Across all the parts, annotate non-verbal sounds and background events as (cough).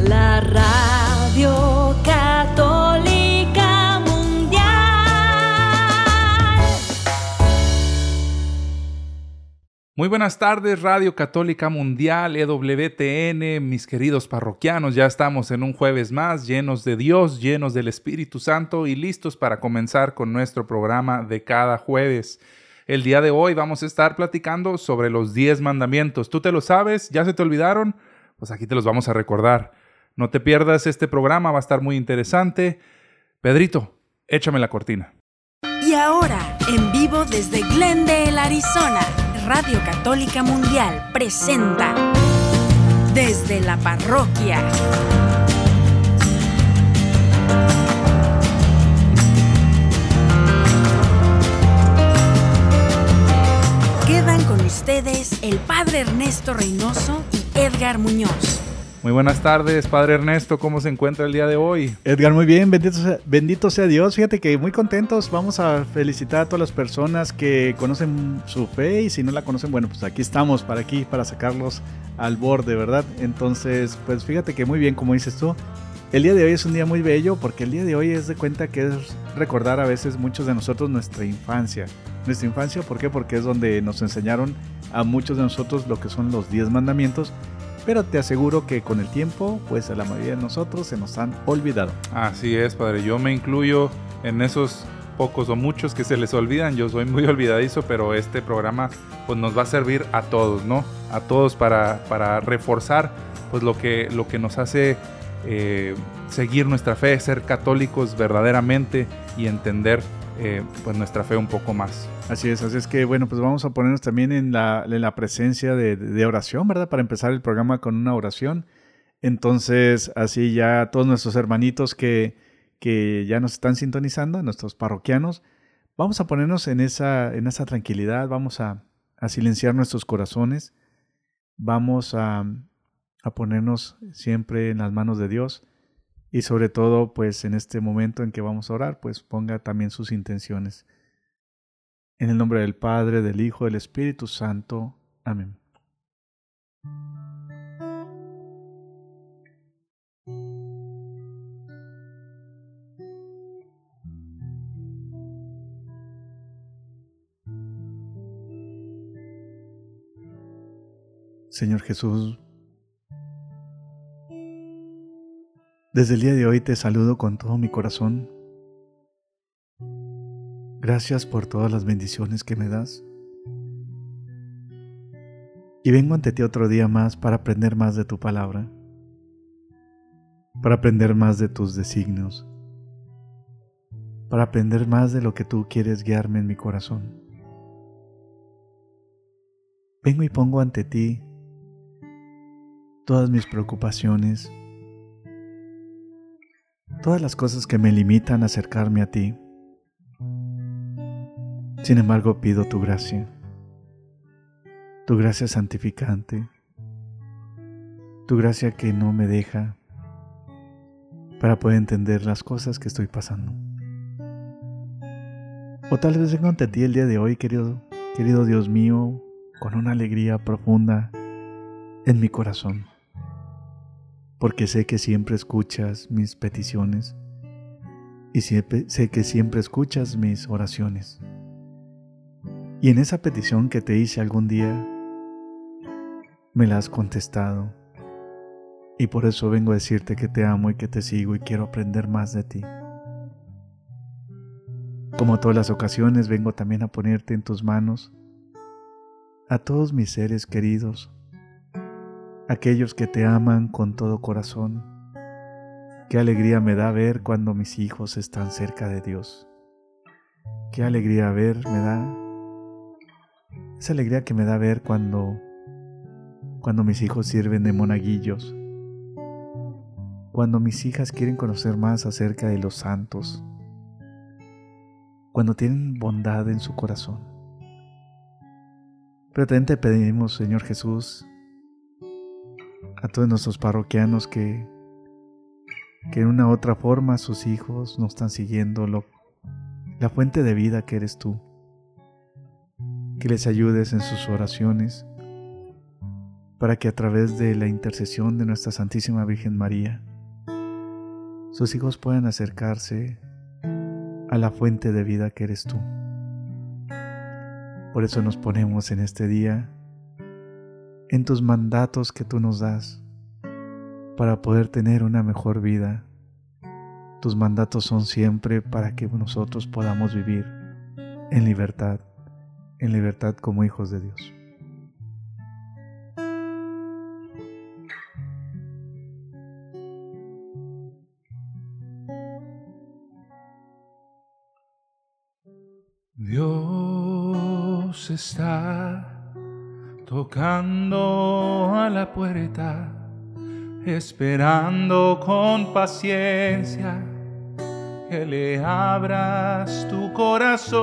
la radio católica mundial. Muy buenas tardes, Radio Católica Mundial, EWTN, mis queridos parroquianos, ya estamos en un jueves más, llenos de Dios, llenos del Espíritu Santo y listos para comenzar con nuestro programa de cada jueves. El día de hoy vamos a estar platicando sobre los 10 mandamientos. ¿Tú te lo sabes? ¿Ya se te olvidaron? Pues aquí te los vamos a recordar. No te pierdas este programa, va a estar muy interesante. Pedrito, échame la cortina. Y ahora, en vivo desde Glendale, Arizona, Radio Católica Mundial presenta Desde la Parroquia. Quedan con ustedes el Padre Ernesto Reynoso y Edgar Muñoz. Muy buenas tardes, Padre Ernesto, ¿cómo se encuentra el día de hoy? Edgar, muy bien, bendito sea, bendito sea Dios. Fíjate que muy contentos, vamos a felicitar a todas las personas que conocen su fe y si no la conocen, bueno, pues aquí estamos para aquí, para sacarlos al borde, ¿verdad? Entonces, pues fíjate que muy bien, como dices tú, el día de hoy es un día muy bello porque el día de hoy es de cuenta que es recordar a veces muchos de nosotros nuestra infancia. Nuestra infancia, ¿por qué? Porque es donde nos enseñaron a muchos de nosotros lo que son los 10 mandamientos, pero te aseguro que con el tiempo, pues a la mayoría de nosotros se nos han olvidado. Así es, Padre, yo me incluyo en esos pocos o muchos que se les olvidan, yo soy muy (laughs) olvidadizo, pero este programa pues nos va a servir a todos, ¿no? A todos para, para reforzar pues lo que, lo que nos hace eh, seguir nuestra fe, ser católicos verdaderamente y entender eh, pues nuestra fe un poco más. Así es, así es que bueno, pues vamos a ponernos también en la, en la presencia de, de, oración, ¿verdad? Para empezar el programa con una oración. Entonces, así ya todos nuestros hermanitos que, que ya nos están sintonizando, nuestros parroquianos, vamos a ponernos en esa, en esa tranquilidad, vamos a, a silenciar nuestros corazones, vamos a, a ponernos siempre en las manos de Dios y sobre todo pues en este momento en que vamos a orar pues ponga también sus intenciones. En el nombre del Padre, del Hijo, del Espíritu Santo. Amén. Señor Jesús, Desde el día de hoy te saludo con todo mi corazón. Gracias por todas las bendiciones que me das. Y vengo ante ti otro día más para aprender más de tu palabra, para aprender más de tus designios, para aprender más de lo que tú quieres guiarme en mi corazón. Vengo y pongo ante ti todas mis preocupaciones, todas las cosas que me limitan a acercarme a ti. Sin embargo, pido tu gracia, tu gracia santificante, tu gracia que no me deja para poder entender las cosas que estoy pasando. O tal vez vengo ante ti el día de hoy, querido, querido Dios mío, con una alegría profunda en mi corazón porque sé que siempre escuchas mis peticiones y sé que siempre escuchas mis oraciones. Y en esa petición que te hice algún día, me la has contestado. Y por eso vengo a decirte que te amo y que te sigo y quiero aprender más de ti. Como todas las ocasiones, vengo también a ponerte en tus manos a todos mis seres queridos, aquellos que te aman con todo corazón. Qué alegría me da ver cuando mis hijos están cerca de Dios. Qué alegría ver me da esa alegría que me da ver cuando cuando mis hijos sirven de monaguillos. Cuando mis hijas quieren conocer más acerca de los santos. Cuando tienen bondad en su corazón. Pero también te pedimos, Señor Jesús, a todos nuestros parroquianos que, que en una u otra forma sus hijos no están siguiendo lo, la fuente de vida que eres tú. Que les ayudes en sus oraciones, para que a través de la intercesión de nuestra Santísima Virgen María, sus hijos puedan acercarse a la fuente de vida que eres tú. Por eso nos ponemos en este día en tus mandatos que tú nos das para poder tener una mejor vida. Tus mandatos son siempre para que nosotros podamos vivir en libertad, en libertad como hijos de Dios. Dios está tocando a la puerta, esperando con paciencia que le abras tu corazón,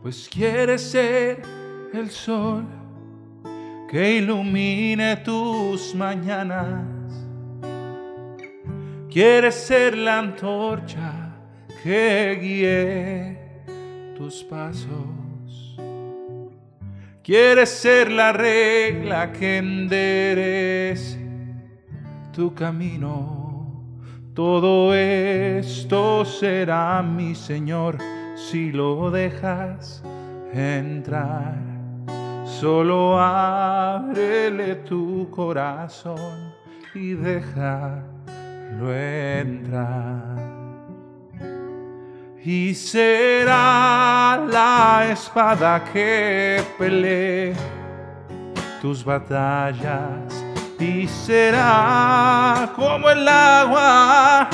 pues quiere ser el sol que ilumine tus mañanas, quiere ser la antorcha que guíe tus pasos. Quieres ser la regla que enderece tu camino. Todo esto será mi Señor si lo dejas entrar. Solo ábrele tu corazón y déjalo entrar y será la espada que pelee tus batallas y será como el agua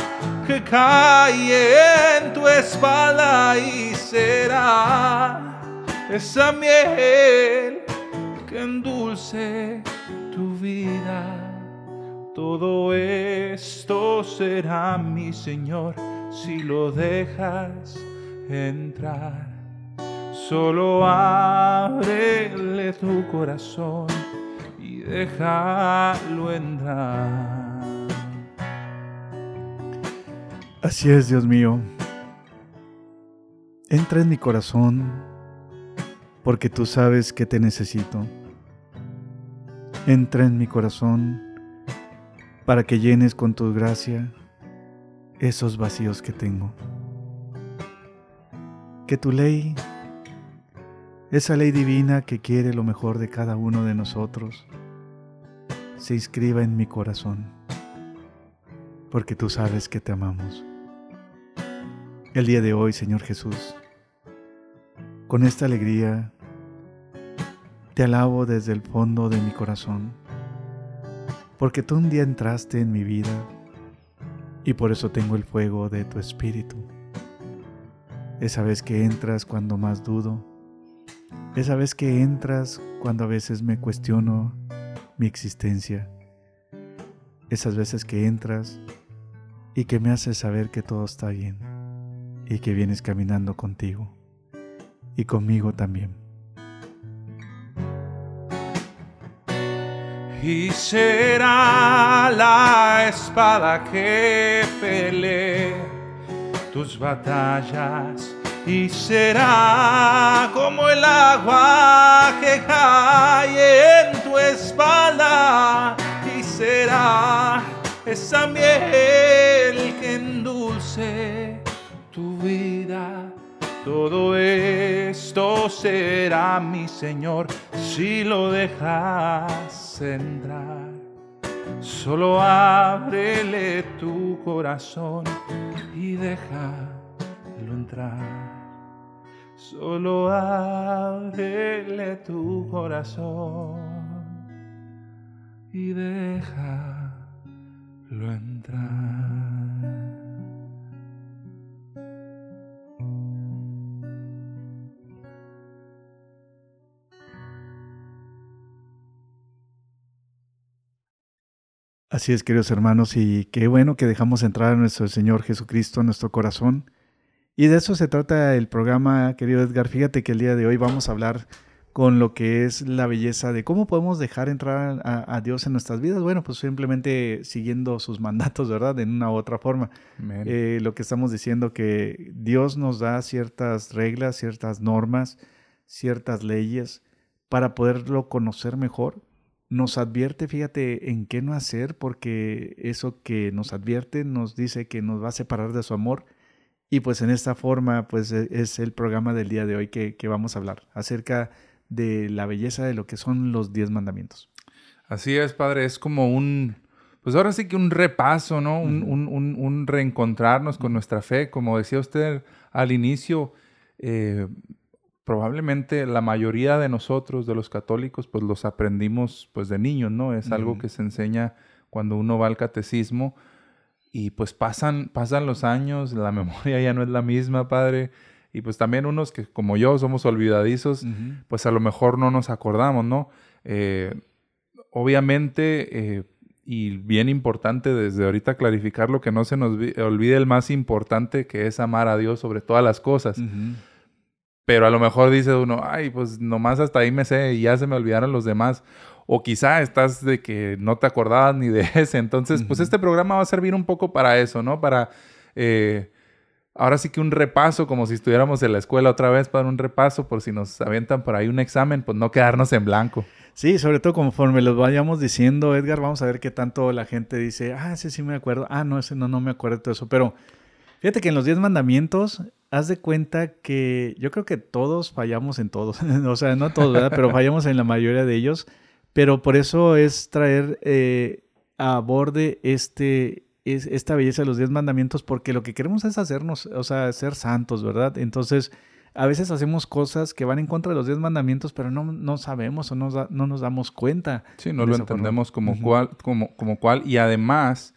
que cae en tu espalda y será esa miel que endulce tu vida. Todo esto será mi Señor si lo dejas entrar. Solo ábrele tu corazón y déjalo entrar. Así es, Dios mío. Entra en mi corazón porque tú sabes que te necesito. Entra en mi corazón para que llenes con tu gracia esos vacíos que tengo. Que tu ley, esa ley divina que quiere lo mejor de cada uno de nosotros, se inscriba en mi corazón, porque tú sabes que te amamos. El día de hoy, Señor Jesús, con esta alegría, te alabo desde el fondo de mi corazón, porque tú un día entraste en mi vida y por eso tengo el fuego de tu espíritu. Esa vez que entras cuando más dudo, esa vez que entras cuando a veces me cuestiono mi existencia, esas veces que entras y que me haces saber que todo está bien y que vienes caminando contigo y conmigo también. Y será la espada que pelee tus batallas y será como el agua que cae en tu espalda y será esa miel que endulce tu vida. Todo esto será mi Señor si lo dejas entrar. Solo ábrele tu corazón y déjalo entrar. Solo ábrele tu corazón y déjalo entrar. Así es, queridos hermanos, y qué bueno que dejamos entrar a nuestro Señor Jesucristo en nuestro corazón. Y de eso se trata el programa, querido Edgar. Fíjate que el día de hoy vamos a hablar con lo que es la belleza de cómo podemos dejar entrar a, Dios en nuestras vidas. Bueno, pues simplemente siguiendo sus (laughs) mandatos, ¿verdad? En una u otra forma. Eh, lo que estamos diciendo que Dios nos da ciertas reglas, ciertas normas, ciertas leyes para poderlo conocer mejor. Nos advierte, fíjate, en qué no hacer, porque eso que nos advierte nos dice que nos va a separar de su amor. Y pues en esta forma, pues e- es el programa del día de hoy que, que vamos a hablar acerca de la belleza de lo que son los diez mandamientos. Así es, padre, es como un, pues ahora sí que un repaso, ¿no? Un, Ujú. un- un- un reencontrarnos con nuestra fe, como decía usted al inicio, eh, probablemente la mayoría de nosotros, de los católicos, pues los aprendimos pues de niños, ¿no? Es algo que se enseña cuando uno va al catecismo y pues pasan, pasan los años, la (laughs) memoria ya no es la misma, padre, y pues también unos que como yo somos olvidadizos, pues a lo mejor no nos acordamos, ¿no? Eh, obviamente, eh, y bien importante desde ahorita clarificarlo, que no se nos vi- olvide el más importante que es amar a Dios sobre todas las cosas. Ujú. Pero a lo mejor dice uno, ay, pues nomás hasta ahí me sé y ya se me olvidaron los demás. O quizá estás de que no te acordabas ni de (laughs) ese. Entonces, pues este programa va a servir un poco para eso, ¿no? Para, eh, ahora sí que un repaso, como si estuviéramos en la escuela otra vez, para un repaso, por si nos avientan por ahí un examen, pues no quedarnos en blanco. Sí, sobre todo conforme los vayamos diciendo, Edgar, vamos a ver qué tanto la gente dice, ah, ese sí me acuerdo, ah, no, ese no, no me acuerdo de todo eso. Pero fíjate que en los diez mandamientos, haz de cuenta que yo creo que todos fallamos en todos, (laughs) o sea, no todos, ¿verdad? Pero fallamos en la mayoría de ellos. Pero por eso es traer eh, a borde este, es, esta belleza de los diez mandamientos, porque lo que queremos es hacernos, o sea, ser santos, ¿verdad? Entonces, a veces hacemos cosas que van en contra de los diez mandamientos, pero no, no sabemos o no, no nos damos cuenta. Sí, no lo forma. entendemos como, Ujú. cual, como, como cual. Y además,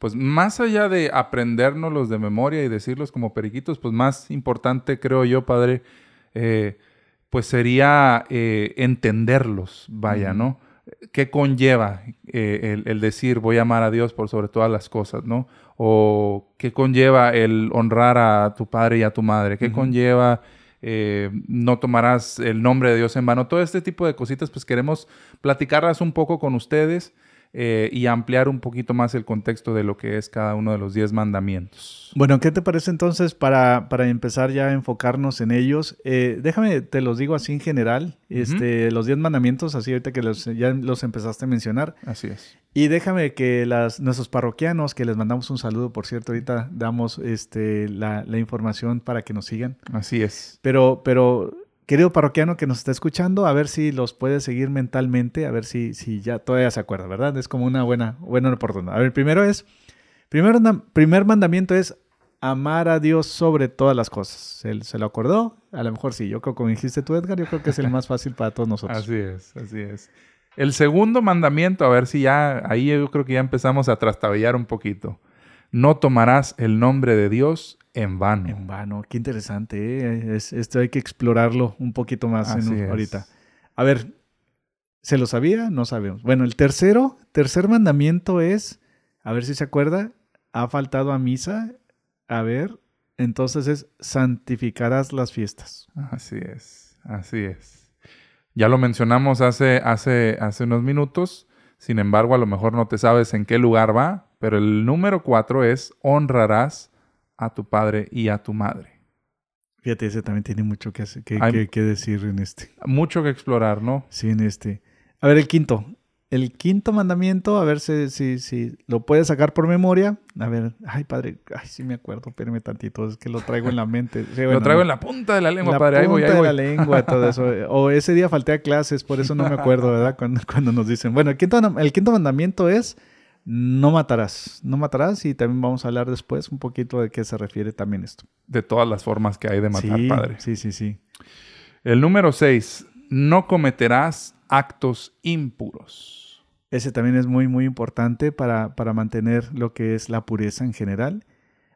pues más allá de aprendérnoslos de memoria y decirlos como periquitos, pues más importante, creo yo, padre, eh, pues sería eh, entenderlos, vaya. ¿no? ¿Qué conlleva eh, el, el decir voy a amar a Dios por sobre todas las cosas, ¿no? O qué conlleva el honrar a tu padre y a tu madre, qué conlleva eh, no tomarás el nombre de Dios en vano. Todo este tipo de cositas, pues queremos platicarlas un poco con ustedes eh, y ampliar un poquito más el contexto de lo que es cada uno de los diez mandamientos. Bueno, ¿qué te parece entonces para, para empezar ya a enfocarnos en ellos? Eh, déjame, te los digo así en general, este, los diez mandamientos, así ahorita que los, ya los empezaste a mencionar. Así es. Y déjame que las, nuestros parroquianos, que les mandamos un saludo, por cierto, ahorita damos este, la, la información para que nos sigan. Así es. Pero, pero, querido parroquiano que nos está escuchando, a ver si los puede seguir mentalmente, a ver si, si ya todavía se acuerda, ¿verdad? Es como una buena, buena oportunidad. A ver, primero es, primero, primer mandamiento es amar a Dios sobre todas las cosas. ¿Se, se lo acordó? A lo mejor sí, yo creo, como dijiste tú, Edgar, yo creo que es el (laughs) más fácil para todos nosotros. Así es, así es. El segundo mandamiento, a ver si ya, ahí yo creo que ya empezamos a trastabillar un poquito. No tomarás el nombre de Dios en vano. En vano, qué interesante, ¿eh? Es- esto hay que explorarlo un poquito más en un- ahorita. A ver, ¿se lo sabía? No sabemos. Bueno, el tercero, tercer mandamiento es, a ver si se acuerda, ha faltado a misa. A ver, entonces es santificarás las fiestas. Así es, así es. Ya lo mencionamos hace, hace, hace unos minutos, sin embargo, a lo mejor no te sabes en qué lugar va, pero el número cuatro es honrarás a tu padre y a tu madre. Fíjate, ese también tiene mucho que, hacer- que, Hay- que- que decir en este. Mucho que explorar, ¿no? Sí, en este. A ver, el quinto. El quinto mandamiento, a ver si, si, si lo puedes sacar por memoria. A ver, ay, padre, ay, sí me acuerdo, espérame tantito, es que lo traigo en la mente. (laughs) Sí, lo traigo en la punta de la lengua, la padre. Ahí voy, punta ahí de voy. la lengua, todo eso. (laughs) O ese día falté a clases, por eso no me acuerdo, ¿verdad? Cuando, cuando nos dicen. Bueno, el quinto, el quinto mandamiento es no matarás. No matarás y también vamos a hablar después un poquito de qué se refiere también esto. De todas las formas que hay de matar, sí, padre. sí, sí, sí. El número seis, no cometerás actos impuros. Ese también es muy, muy importante para, para mantener lo que es la pureza en general.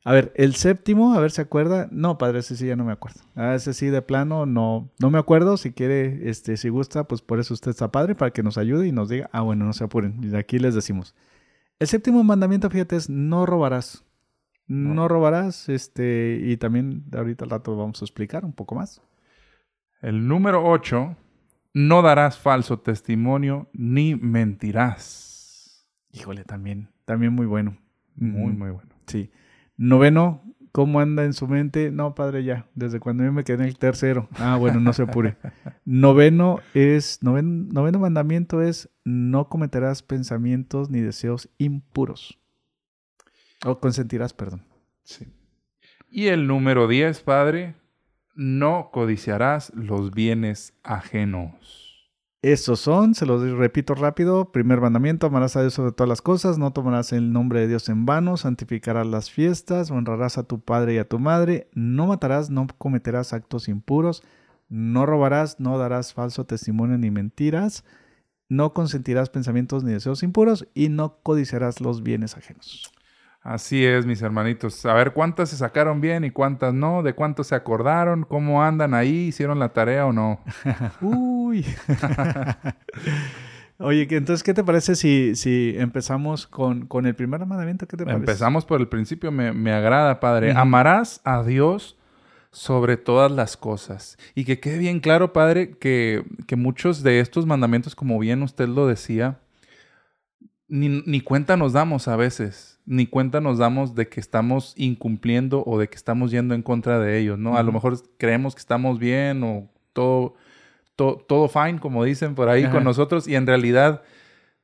A ver, el séptimo, a ver si acuerda. No, padre, ese sí ya no me acuerdo. Ah, ese sí de plano no, no me acuerdo. Si quiere, este, si gusta, pues por eso usted está padre, para que nos ayude y nos diga, ah, bueno, no se apuren. Y de aquí les decimos. El séptimo mandamiento, fíjate, es no robarás. No, No. robarás, este, y también ahorita al rato vamos a explicar un poco más. El número 8, no darás falso testimonio ni mentirás. Híjole, también, también muy bueno. Muy, muy bueno. Sí. Noveno, ¿cómo anda en su mente? No, padre, ya. Desde cuando yo me quedé en el tercero. Ah, bueno, no se apure. (laughs) Noveno es, noven- noveno mandamiento es, no cometerás pensamientos ni deseos impuros. O consentirás, perdón. Sí. Y el número 10, Padre, no codiciarás los bienes ajenos. Estos son, se los repito rápido, primer mandamiento, amarás a Dios sobre todas las cosas, no tomarás el nombre de Dios en vano, santificarás las fiestas, honrarás a tu padre y a tu madre, no matarás, no cometerás actos impuros, no robarás, no darás falso testimonio ni mentiras, no consentirás pensamientos ni deseos impuros y no codiciarás los bienes ajenos. Así es, mis hermanitos. A ver cuántas se sacaron bien y cuántas no, de cuántos se acordaron, cómo andan ahí, hicieron la tarea o no. (laughs) Uy. Oye, entonces, ¿qué te parece si, si empezamos con, con el primer mandamiento? ¿Qué te parece? Empezamos por el principio, me, me agrada, Padre. Amarás a Dios sobre todas las cosas. Y que quede bien claro, Padre, que, que muchos de estos mandamientos, como bien usted lo decía, ni, ni cuenta nos damos a veces, ni cuenta nos damos de que estamos incumpliendo o de que estamos yendo en contra de ellos, ¿no? A lo mejor creemos que estamos bien o todo, to- todo fine, como dicen por ahí Ajá. con nosotros, y en realidad,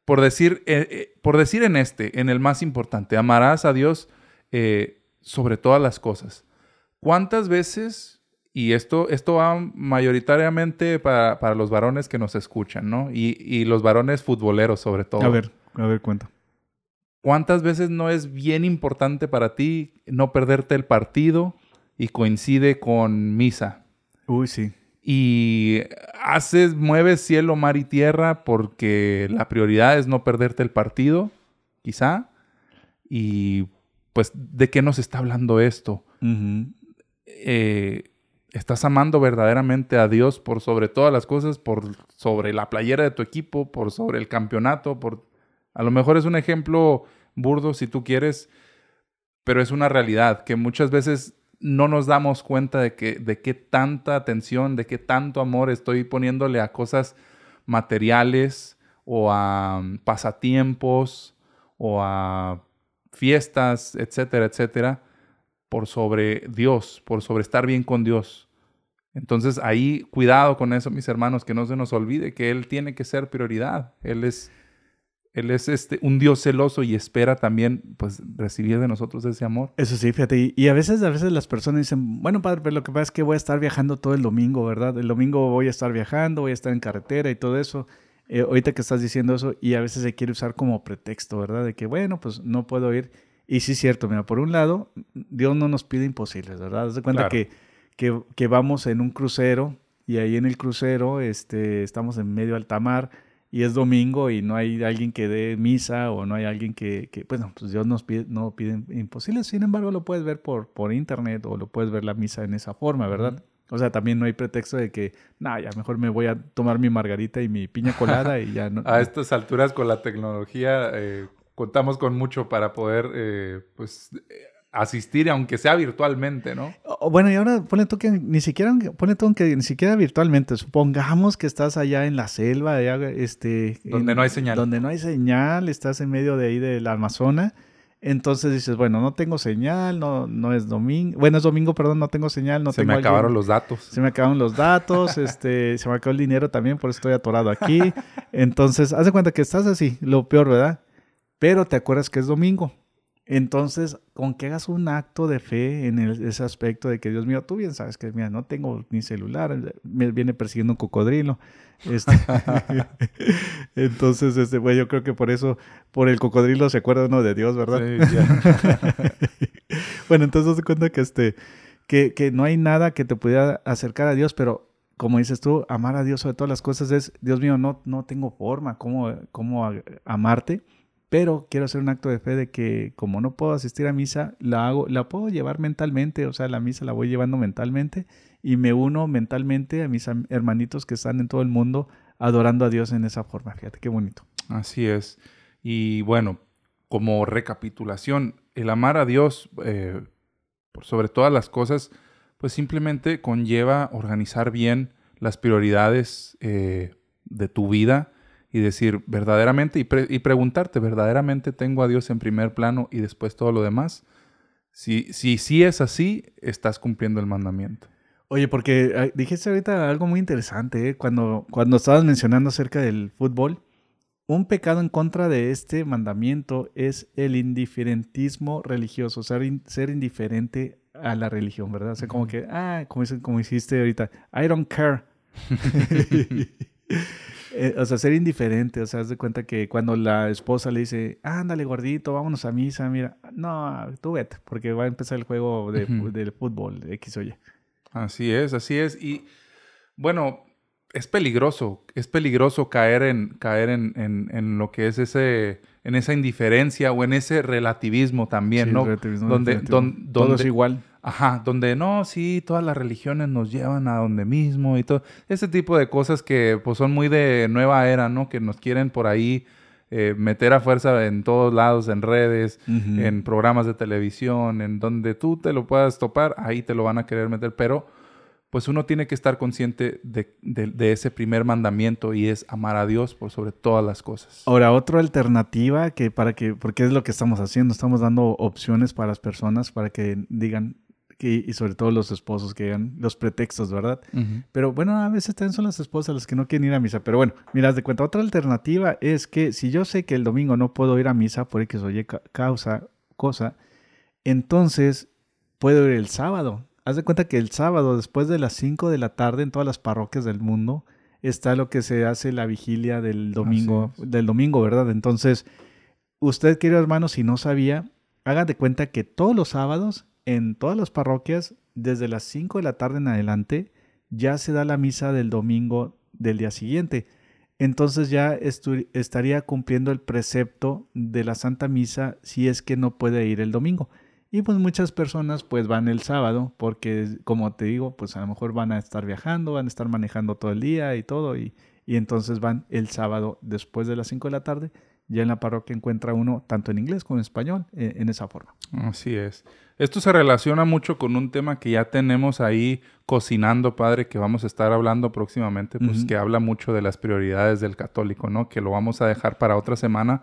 por decir, eh, eh, por decir en este, en el más importante, amarás a Dios eh, sobre todas las cosas. ¿Cuántas veces, y esto, esto va mayoritariamente para, para los varones que nos escuchan, ¿no? Y, y los varones futboleros sobre todo. A ver, a ver, cuenta. ¿Cuántas veces no es bien importante para ti no perderte el partido y coincide con misa? Uy, sí. Y haces, mueves cielo, mar y tierra porque la prioridad es no perderte el partido, quizá. Y pues, ¿de qué nos está hablando esto? Eh, estás amando verdaderamente a Dios por sobre todas las cosas, por sobre la playera de tu equipo, por sobre el campeonato, por a lo mejor es un ejemplo burdo si tú quieres, pero es una realidad que muchas veces no nos damos cuenta de que de qué tanta atención, de qué tanto amor estoy poniéndole a cosas materiales o a mm, pasatiempos o a fiestas, etcétera, etcétera por sobre Dios, por sobre estar bien con Dios. Entonces ahí cuidado con eso, mis hermanos, que no se nos olvide que Él tiene que ser prioridad. Él es, él es este, un Dios celoso y espera también pues, recibir de nosotros ese amor. Eso sí, fíjate. Y, y a veces, a veces las personas dicen, bueno, padre, pero lo que pasa es que voy a estar viajando todo el domingo, ¿verdad? El domingo voy a estar viajando, voy a estar en carretera y todo eso. Eh, ahorita que estás diciendo eso, y a veces se quiere usar como pretexto, ¿verdad? De que, bueno, pues no puedo ir. Y sí es cierto, mira, por un lado, Dios no nos pide imposibles, ¿verdad? Haz de cuenta Claro. que, que, que vamos en un crucero y ahí en el crucero este, estamos en medio alta mar y es domingo y no hay alguien que dé misa o no hay alguien que, que bueno, pues Dios nos pide, no pide imposibles, sin embargo lo puedes ver por, por internet o lo puedes ver la misa en esa forma, ¿verdad? O sea, también no hay pretexto de que, nah, ya mejor me voy a tomar mi margarita y mi piña colada y ya no. (laughs) A estas alturas con la tecnología eh, contamos con mucho para poder eh, pues, eh, asistir, aunque sea virtualmente, ¿no? Bueno, y ahora ponle tú que ni siquiera, ponle tú que ni siquiera virtualmente. Supongamos que estás allá en la selva, allá, este, Donde en- no hay señal. Donde no hay señal, estás en medio de ahí del Amazona. Entonces dices, bueno, no tengo señal, no, no es domingo. Bueno, es domingo, perdón, no tengo señal, no Se tengo me alguien- acabaron los datos. Se me acabaron los datos, (laughs) este, se me acabó el dinero también, por eso estoy atorado aquí. Entonces, haz de cuenta que estás así, lo peor, ¿verdad? Pero te acuerdas que es domingo. Entonces, con que hagas un acto de fe en el- ese aspecto de que, Dios mío, tú bien sabes que, mira, no tengo ni celular, me viene persiguiendo un cocodrilo. Este, (laughs) (laughs) entonces, este, bueno, yo creo que por eso, por el cocodrilo se acuerda uno de Dios, ¿verdad? Sí, ya. (laughs) bueno, entonces te cuenta que este que, que no hay nada que te pudiera acercar a Dios, pero como dices tú, amar a Dios sobre todas las cosas es, Dios mío, no, no tengo forma cómo, cómo amarte, pero quiero hacer un acto de fe de que como no puedo asistir a misa, la hago, la puedo llevar mentalmente, o sea, la misa la voy llevando mentalmente y me uno mentalmente a mis hermanitos que están en todo el mundo adorando a Dios en esa forma. Fíjate qué bonito. Así es. Y bueno, como recapitulación, el amar a Dios eh, sobre todas las cosas, pues simplemente conlleva organizar bien las prioridades eh, de tu vida y decir verdaderamente y, pre- y preguntarte, ¿verdaderamente tengo a Dios en primer plano y después todo lo demás? Si, si, si es así, estás cumpliendo el mandamiento. Oye, porque ah, dijiste ahorita algo muy interesante, ¿eh? cuando, cuando estabas mencionando acerca del fútbol. Un pecado en contra de este mandamiento es el indiferentismo religioso, ser, in- ser indiferente a la religión, ¿verdad? O sea, como que, ah, como, como hiciste ahorita, I don't care. (laughs) Eh, o sea, ser indiferente, o sea, haz de cuenta que cuando la esposa le dice, ándale gordito, vámonos a misa, mira, no, tú vete, porque va a empezar el juego de, del fútbol, de X o Y. Así es, así es. Y bueno, es peligroso, es peligroso caer en, caer en, en- en lo que es ese, en esa indiferencia o en ese relativismo también, Sí, ¿no? relativismo Donde, definitivo. don- Todo es donde- igual. Ajá, donde no, sí, todas las religiones nos llevan a donde mismo y todo. Ese tipo de cosas que pues son muy de nueva era, ¿no? Que nos quieren por ahí eh, meter a fuerza en todos lados, en redes, en programas de televisión, en donde tú te lo puedas topar, ahí te lo van a querer meter. Pero pues uno tiene que estar consciente de, de- de ese primer mandamiento y es amar a Dios por sobre todas las cosas. Ahora, otra alternativa que para que, porque es lo que estamos haciendo, estamos dando opciones para las personas para que digan, que, y sobre todo los esposos que digan los pretextos, ¿verdad? Pero bueno, a veces también son las esposas las que no quieren ir a misa. Pero bueno, mira, haz de cuenta, otra alternativa es que si yo sé que el domingo no puedo ir a misa por X o Y ca- causa, cosa, entonces puedo ir el sábado. Haz de cuenta que el sábado, después de las 5 de la tarde, en todas las parroquias del mundo, está lo que se hace la vigilia del domingo, del domingo, ¿verdad? Entonces, usted, querido hermano, si no sabía, haga de cuenta que todos los sábados, en todas las parroquias, desde las 5 de la tarde en adelante, ya se da la misa del domingo del día siguiente. Entonces ya estaría cumpliendo el precepto de la Santa Misa si es que no puede ir el domingo. Y pues muchas personas pues van el sábado porque como te digo pues a lo mejor van a estar viajando, van a estar manejando todo el día y todo y, y entonces van el sábado después de las 5 de la tarde. Ya en la parroquia encuentra uno tanto en inglés como en español eh, en esa forma. Así es. Esto se relaciona mucho con un tema que ya tenemos ahí cocinando, padre, que vamos a estar hablando próximamente, pues que habla mucho de las prioridades del católico, ¿no? Que lo vamos a dejar para otra semana,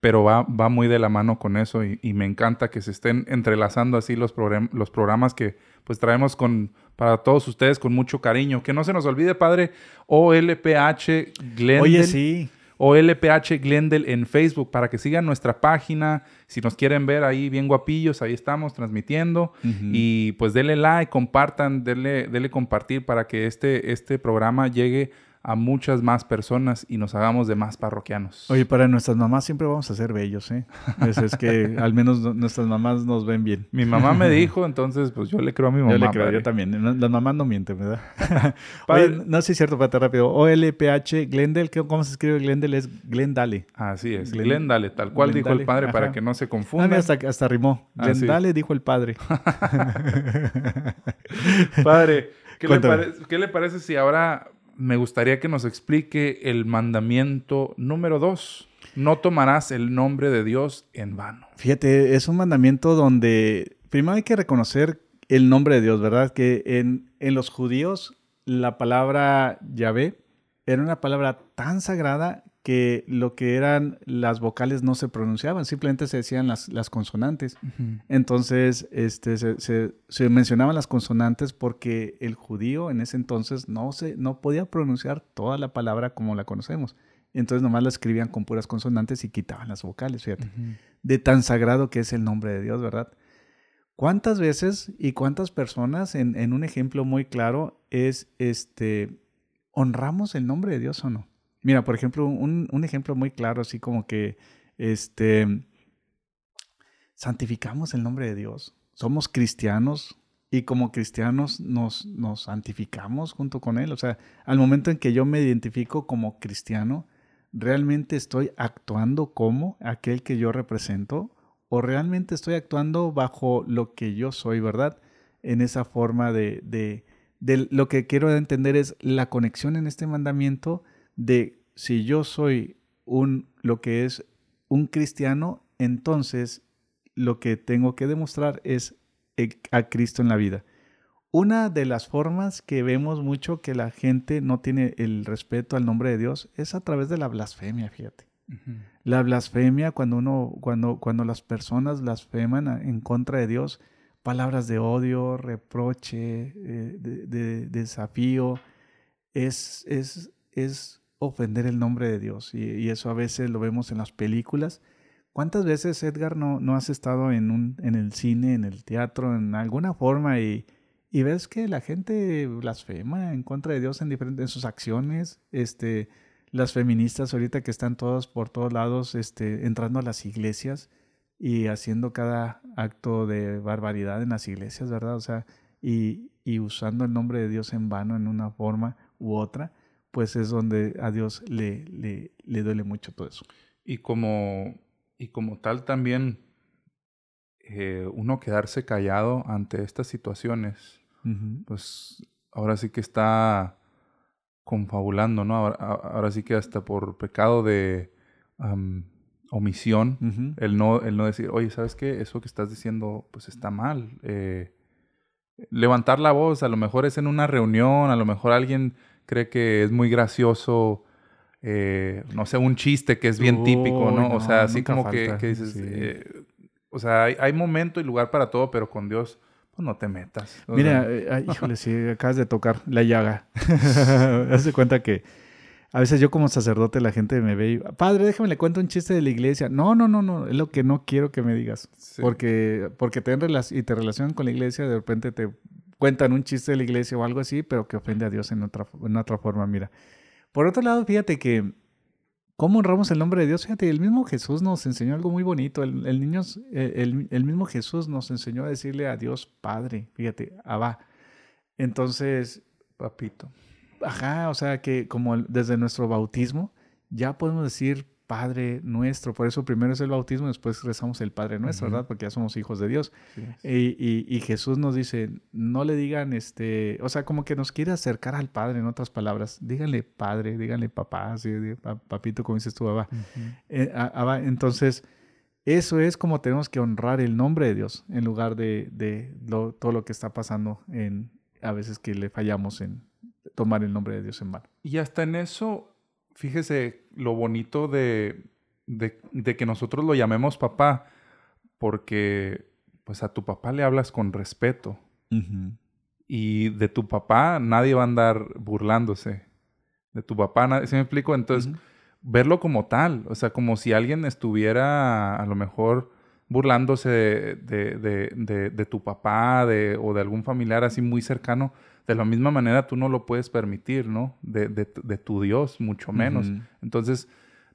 pero va, va muy de la mano con eso y, y me encanta que se estén entrelazando así los, los programas que pues traemos con, para todos ustedes con mucho cariño. Que no se nos olvide, padre, OLPH Glendale. Oye, sí. O LPH Glendale en Facebook para que sigan nuestra página. Si nos quieren ver ahí bien guapillos, ahí estamos transmitiendo. Y pues denle like, compartan, denle, denle compartir para que este, este programa llegue a muchas más personas y nos hagamos de más parroquianos. Oye, para nuestras mamás siempre vamos a ser bellos, ¿eh? Es, es que (laughs) al menos no- nuestras mamás nos ven bien. Mi mamá me (laughs) dijo, entonces pues yo le creo a mi mamá. Yo le creo, padre. yo también. Las mamás no mienten, ¿verdad? (laughs) Oye, no sé si es cierto, pate rápido. OLPH Glendale, ¿qué- ¿cómo se escribe Glendale? Es Glendale. Así es, Glen- Glendale, tal cual dijo el padre para que no se Ah, confundan. mira, hasta, hasta rimó. Ah, sí. Glendale dijo el padre. Padre, ¿qué le, Cuéntame. pare- qué le parece si ahora me gustaría que nos explique el mandamiento número dos? No tomarás el nombre de Dios en vano. Fíjate, es un mandamiento donde primero hay que reconocer el nombre de Dios, ¿verdad? Que en, en los judíos la palabra Yahvé era una palabra tan sagrada que lo que eran las vocales no se pronunciaban, simplemente se decían las, las consonantes. Entonces, este, se, se- se mencionaban las consonantes porque el judío en ese entonces no, se, no podía pronunciar toda la palabra como la conocemos. Entonces nomás la escribían con puras consonantes y quitaban las vocales, fíjate de tan sagrado que es el nombre de Dios, ¿verdad? ¿Cuántas veces y cuántas personas, en, en un ejemplo muy claro, es este, honramos el nombre de Dios o no? Mira, por ejemplo, un, un ejemplo muy claro, así como que, este, santificamos el nombre de Dios. Somos cristianos y como cristianos nos, nos santificamos junto con Él. O sea, al momento en que yo me identifico como cristiano, ¿realmente estoy actuando como aquel que yo represento? ¿O realmente estoy actuando bajo lo que yo soy, verdad? En esa forma de, de, de lo que quiero entender es la conexión en este mandamiento de si yo soy un, lo que es un cristiano, entonces lo que tengo que demostrar es a Cristo en la vida. Una de las formas que vemos mucho que la gente no tiene el respeto al nombre de Dios es a través de la blasfemia, fíjate. La blasfemia, cuando uno, cuando, cuando las personas blasfeman en contra de Dios, palabras de odio, reproche, eh, de, de- desafío, es, es, es ofender el nombre de Dios. Y, eso a veces lo vemos en las películas. ¿Cuántas veces, Edgar, no, no has estado en, un, en el cine, en el teatro, en alguna forma y, y ves que la gente blasfema en contra de Dios en diferentes en sus acciones? Este, las feministas ahorita que están todas por todos lados este, entrando a las iglesias y haciendo cada acto de barbaridad en las iglesias, ¿verdad? O sea, y, y usando el nombre de Dios en vano en una forma u otra, pues es donde a Dios le, le, le duele mucho todo eso. Y como, y como tal también eh, uno quedarse callado ante estas situaciones, pues ahora sí que está confabulando, ¿no? Ahora, ahora sí que hasta por pecado de am, omisión, el no, el no decir, oye, ¿sabes qué? Eso que estás diciendo, pues está mal. Eh, levantar la voz, a lo mejor es en una reunión, a lo mejor alguien cree que es muy gracioso, eh, no sé, un chiste que es bien típico, ¿no? no, O sea, así como que, dices, sí. eh, o sea, hay, hay momento y lugar para todo, pero con Dios, pues no te metas. O Mira, sea, eh, ay, (laughs) híjole, sí, acabas de tocar la llaga. (laughs) Haz de cuenta que a veces yo como sacerdote la gente me ve y, padre, déjame le cuento un chiste de la iglesia. No, no, no, no, es lo que no quiero que me digas. sí. Porque, porque te, y te relacionan con la iglesia, de repente te cuentan un chiste de la iglesia o algo así, pero que ofende a Dios en otra, en otra forma, mira. Por otro lado, fíjate que, ¿cómo honramos el nombre de Dios? Fíjate, el mismo Jesús nos enseñó algo muy bonito. El, el, niño, eh, el, el mismo Jesús nos enseñó a decirle a Dios Padre, fíjate, Abba. Entonces, papito. Ajá, o sea que como desde nuestro bautismo ya podemos decir Padre nuestro. Por eso primero es el bautismo, después rezamos el Padre nuestro. ¿verdad? Porque ya somos hijos de Dios. Sí. Y, y- y Jesús nos dice, no le digan, este, o sea, como que nos quiere acercar al Padre, en otras palabras. Díganle Padre, díganle papá, pa- papito, como dices tú, Abba. Ujú. Eh, a- Abba, Entonces, eso es como tenemos que honrar el nombre de Dios en lugar de, de lo- todo lo que está pasando en, a veces que le fallamos en tomar el nombre de Dios en mano. Y hasta en eso, fíjese lo bonito de, de, de que nosotros lo llamemos papá, porque pues a tu papá le hablas con respeto y de tu papá nadie va a andar burlándose. De tu papá, nadie, ¿sí me explico? Entonces, verlo como tal, o sea, como si alguien estuviera a lo mejor burlándose de, de- de- tu papá de, o de algún familiar así muy cercano, de la misma manera tú no lo puedes permitir, ¿no? De, de tu- Dios, mucho menos. Entonces,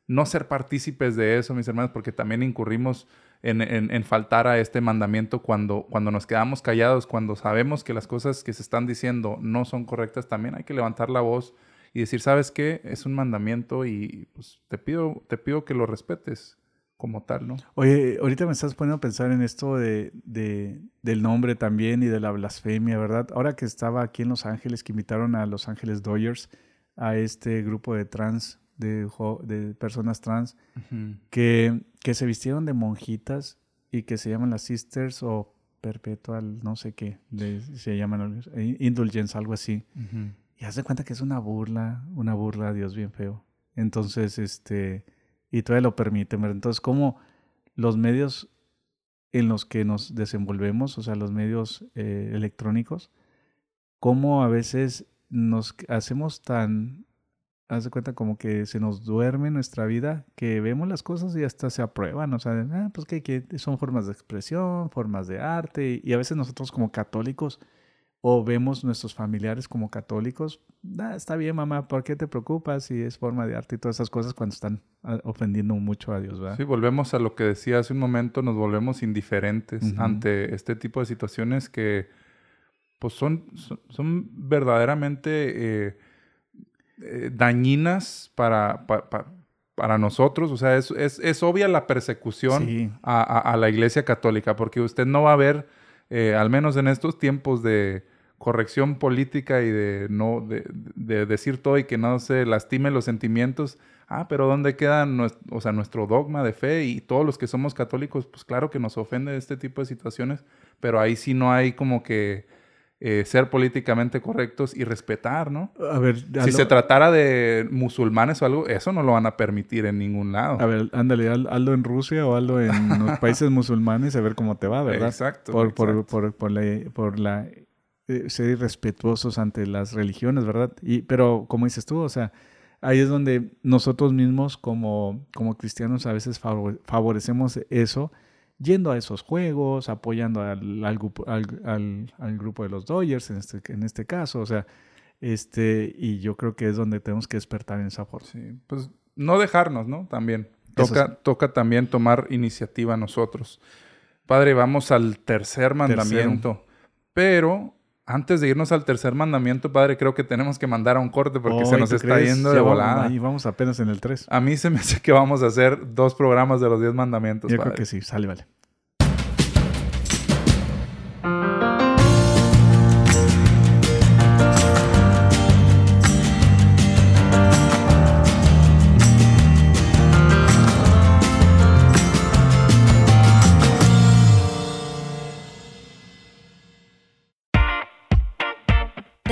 no ser partícipes de eso, mis hermanos, porque también incurrimos en, en- en faltar a este mandamiento cuando, cuando nos quedamos callados, cuando sabemos que las cosas que se están diciendo no son correctas, también hay que levantar la voz y decir, ¿sabes qué? Es un mandamiento y pues te pido, te pido que lo respetes como tal, ¿no? Oye, ahorita me estás poniendo a pensar en esto de, de- del nombre también y de la blasfemia, ¿verdad? Ahora que estaba aquí en Los Ángeles, que invitaron a Los Ángeles Dodgers, a este grupo de trans, de, de personas trans, que, que se vistieron de monjitas y que se llaman las Sisters o Perpetual, no sé qué, de- se llaman eh, Indulgence, algo así. Y haz de cuenta que es una burla, una burla Dios bien feo. Entonces, este, y todavía lo permiten, ¿verdad? Entonces, ¿cómo los medios en los que nos desenvolvemos, o sea, los medios eh, electrónicos, cómo a veces nos hacemos tan, haz de cuenta como que se nos duerme nuestra vida, que vemos las cosas y hasta se aprueban, o sea, ah, pues que son formas de expresión, formas de arte, y a veces nosotros como católicos, o vemos nuestros familiares como católicos, "Ah, está bien mamá, ¿por qué te preocupas si es forma de arte y todas esas cosas cuando están ah, ofendiendo mucho a Dios, ¿verdad? Sí, volvemos a lo que decía hace un momento, nos volvemos indiferentes ante este tipo de situaciones que pues son, son, son verdaderamente eh, eh, dañinas para, pa- pa- para nosotros. O sea, es, es, es obvia la persecución Sí. a, a- a la Iglesia Católica, porque usted no va a ver, eh, al menos en estos tiempos de corrección política y de no de, de decir todo y que no se lastime los sentimientos. Ah, pero ¿dónde queda nues- o sea, nuestro dogma de fe? Y todos los que somos católicos, pues claro que nos ofende este tipo de situaciones, pero ahí sí no hay como que eh, ser políticamente correctos y respetar, ¿no? A ver, Si se tratara de musulmanes o algo, eso no lo van a permitir en ningún lado. A ver, ándale, Al- Aldo en Rusia o Aldo en los (laughs) países musulmanes, a ver cómo te va, ¿verdad? Exacto, Por, por, por, por la, por la eh, ser irrespetuosos ante las religiones, ¿verdad? Y, pero como dices tú, o sea, ahí es donde nosotros mismos como, como cristianos a veces favor- favorecemos eso, yendo a esos juegos, apoyando al, al, grupo- al- grupo de los Dodgers en este, en este caso, o sea, este, y yo creo que es donde tenemos que despertar en esa forma. Sí, pues no dejarnos, ¿no? También. Toca, sí. toca también tomar iniciativa nosotros. Padre, vamos al tercer mandamiento. Pero antes de irnos al tercer mandamiento, Padre, creo que tenemos que mandar a un corte porque se nos ¿tú está crees? yendo Ya de vamos- volada. Ahí vamos apenas en el 3. A mí se me hace que vamos a hacer dos programas de los diez mandamientos, Yo Padre. creo que sí, sale, vale.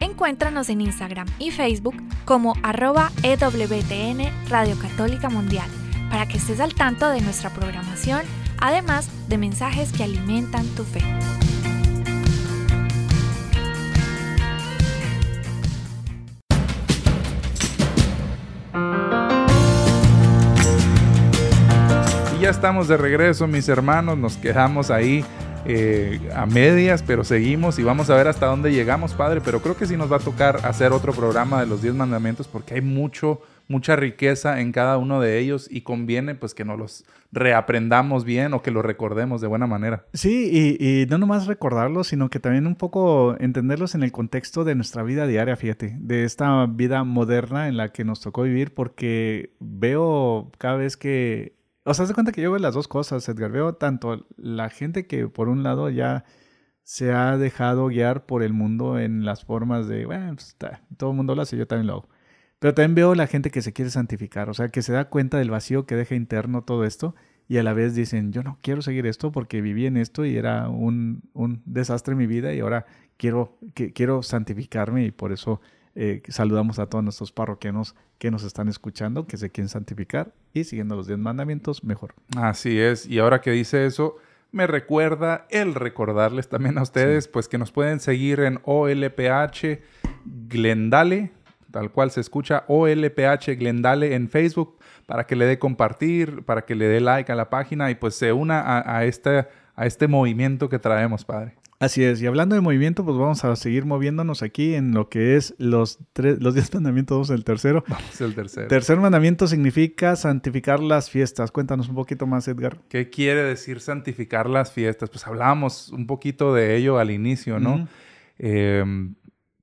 Encuéntranos en Instagram y Facebook como arroba EWTN Radio Católica Mundial para que estés al tanto de nuestra programación, además de mensajes que alimentan tu fe. Y ya estamos de regreso, mis hermanos. Nos quedamos ahí eh, a medias, pero seguimos y vamos a ver hasta dónde llegamos, Padre. Pero creo que sí nos va a tocar hacer otro programa de los 10 mandamientos porque hay mucho, mucha riqueza en cada uno de ellos y conviene pues que nos los reaprendamos bien o que los recordemos de buena manera. Sí, y, y no nomás recordarlos, sino que también un poco entenderlos en el contexto de nuestra vida diaria, fíjate, de esta vida moderna en la que nos tocó vivir, porque veo cada vez que, o sea, haz de cuenta que yo veo las dos cosas, Edgar, veo tanto la gente que por un lado ya se ha dejado guiar por el mundo en las formas de, bueno, pues, todo el mundo lo hace, yo también lo hago. Pero también veo la gente que se quiere santificar, o sea, que se da cuenta del vacío que deja interno todo esto y a la vez dicen, yo no quiero seguir esto porque viví en esto y era un, un desastre en mi vida y ahora quiero, quiero santificarme y por eso eh, saludamos a todos nuestros parroquianos que nos están escuchando, que se quieren santificar y siguiendo los diez mandamientos, mejor. Así es. Y ahora que dice eso, me recuerda el recordarles también a ustedes, pues que nos pueden seguir en OLPH Glendale, tal cual se escucha OLPH Glendale en Facebook, para que le dé compartir, para que le dé like a la página y pues se una a, a este, a este movimiento que traemos, Padre. Así es, y hablando de movimiento, pues vamos a seguir moviéndonos aquí en lo que es los, tres, los diez (laughs) mandamientos, vamos el tercero. Vamos el tercero. Tercer mandamiento significa santificar las fiestas. Cuéntanos un poquito más, Edgar. ¿Qué quiere decir santificar las fiestas? Pues hablábamos un poquito de ello al inicio, ¿no? Eh,